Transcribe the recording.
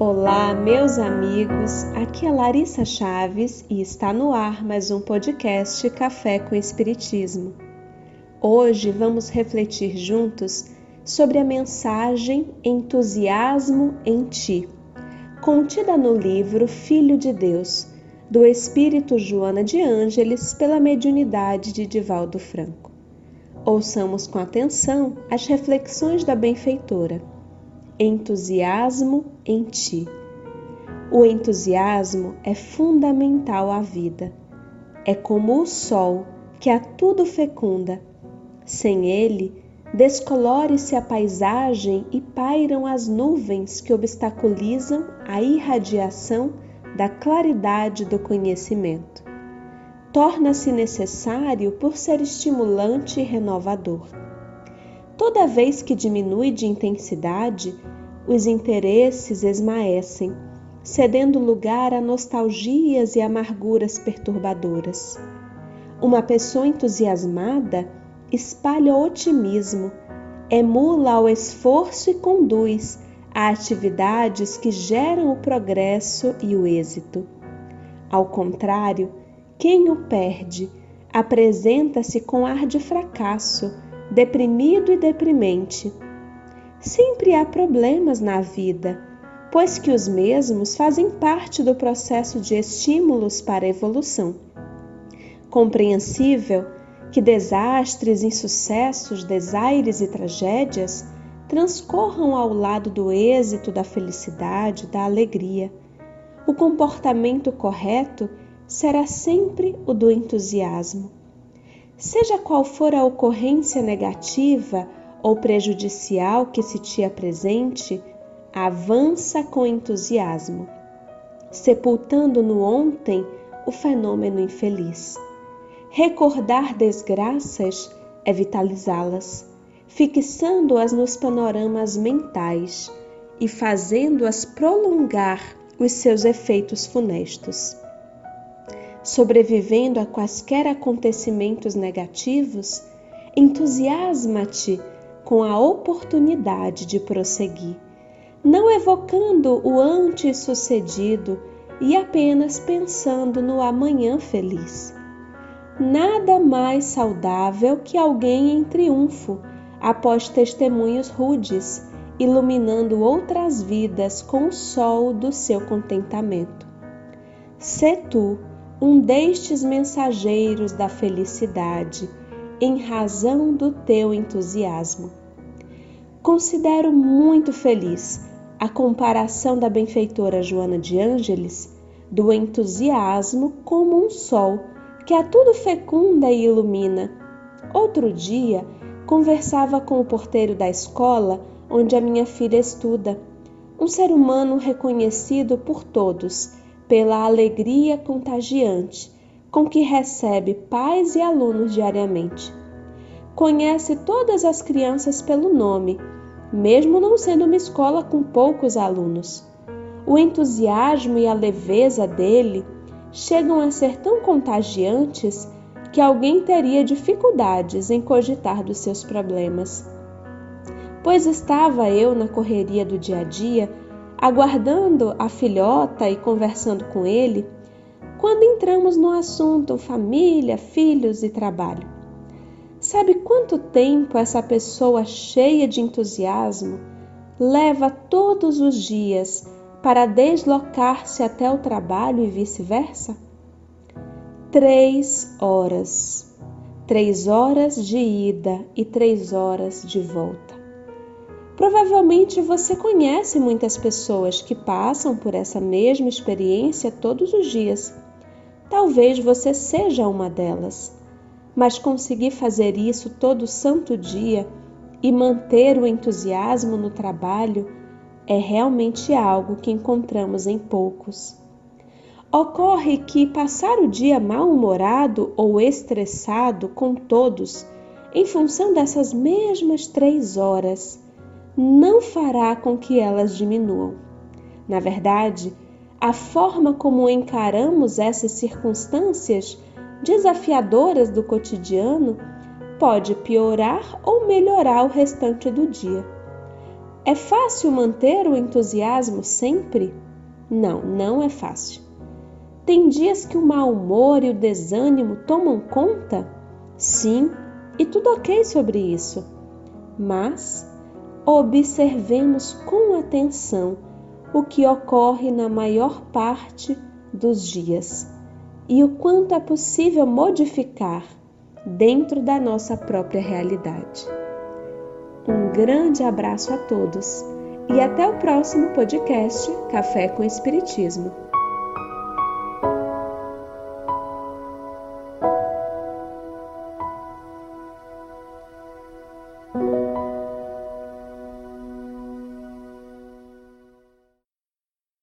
Olá, meus amigos. Aqui é Larissa Chaves e está no ar mais um podcast Café com Espiritismo. Hoje vamos refletir juntos sobre a mensagem Entusiasmo em Ti, contida no livro Filho de Deus, do Espírito Joana de Ângeles, pela mediunidade de Divaldo Franco. Ouçamos com atenção as reflexões da benfeitora entusiasmo em ti. O entusiasmo é fundamental à vida. É como o sol que a tudo fecunda. Sem ele, descolore-se a paisagem e pairam as nuvens que obstaculizam a irradiação da claridade do conhecimento. Torna-se necessário por ser estimulante e renovador. Toda vez que diminui de intensidade, os interesses esmaecem, cedendo lugar a nostalgias e amarguras perturbadoras. Uma pessoa entusiasmada espalha otimismo, emula o esforço e conduz a atividades que geram o progresso e o êxito. Ao contrário, quem o perde apresenta-se com ar de fracasso deprimido e deprimente. Sempre há problemas na vida, pois que os mesmos fazem parte do processo de estímulos para a evolução. Compreensível que desastres, insucessos, desaires e tragédias transcorram ao lado do êxito, da felicidade, da alegria. O comportamento correto será sempre o do entusiasmo. Seja qual for a ocorrência negativa ou prejudicial que se te apresente, avança com entusiasmo, sepultando no ontem o fenômeno infeliz. Recordar desgraças é vitalizá-las, fixando-as nos panoramas mentais e fazendo-as prolongar os seus efeitos funestos sobrevivendo a quaisquer acontecimentos negativos, entusiasma-te com a oportunidade de prosseguir, não evocando o antes sucedido e apenas pensando no amanhã feliz. Nada mais saudável que alguém em triunfo após testemunhos rudes, iluminando outras vidas com o sol do seu contentamento. Se tu, um destes mensageiros da felicidade, em razão do teu entusiasmo. Considero muito feliz a comparação da benfeitora Joana de Ângeles do entusiasmo como um sol que a tudo fecunda e ilumina. Outro dia, conversava com o porteiro da escola onde a minha filha estuda, um ser humano reconhecido por todos pela alegria contagiante com que recebe pais e alunos diariamente. Conhece todas as crianças pelo nome, mesmo não sendo uma escola com poucos alunos. O entusiasmo e a leveza dele chegam a ser tão contagiantes que alguém teria dificuldades em cogitar dos seus problemas. Pois estava eu na correria do dia a dia aguardando a filhota e conversando com ele, quando entramos no assunto família, filhos e trabalho. Sabe quanto tempo essa pessoa cheia de entusiasmo leva todos os dias para deslocar-se até o trabalho e vice-versa? Três horas. Três horas de ida e três horas de volta. Provavelmente você conhece muitas pessoas que passam por essa mesma experiência todos os dias. Talvez você seja uma delas, mas conseguir fazer isso todo santo dia e manter o entusiasmo no trabalho é realmente algo que encontramos em poucos. Ocorre que passar o dia mal-humorado ou estressado com todos, em função dessas mesmas três horas, não fará com que elas diminuam. Na verdade, a forma como encaramos essas circunstâncias desafiadoras do cotidiano pode piorar ou melhorar o restante do dia. É fácil manter o entusiasmo sempre? Não, não é fácil. Tem dias que o mau humor e o desânimo tomam conta? Sim, e tudo ok sobre isso. Mas observemos com atenção o que ocorre na maior parte dos dias e o quanto é possível modificar dentro da nossa própria realidade. Um grande abraço a todos e até o próximo podcast Café com Espiritismo.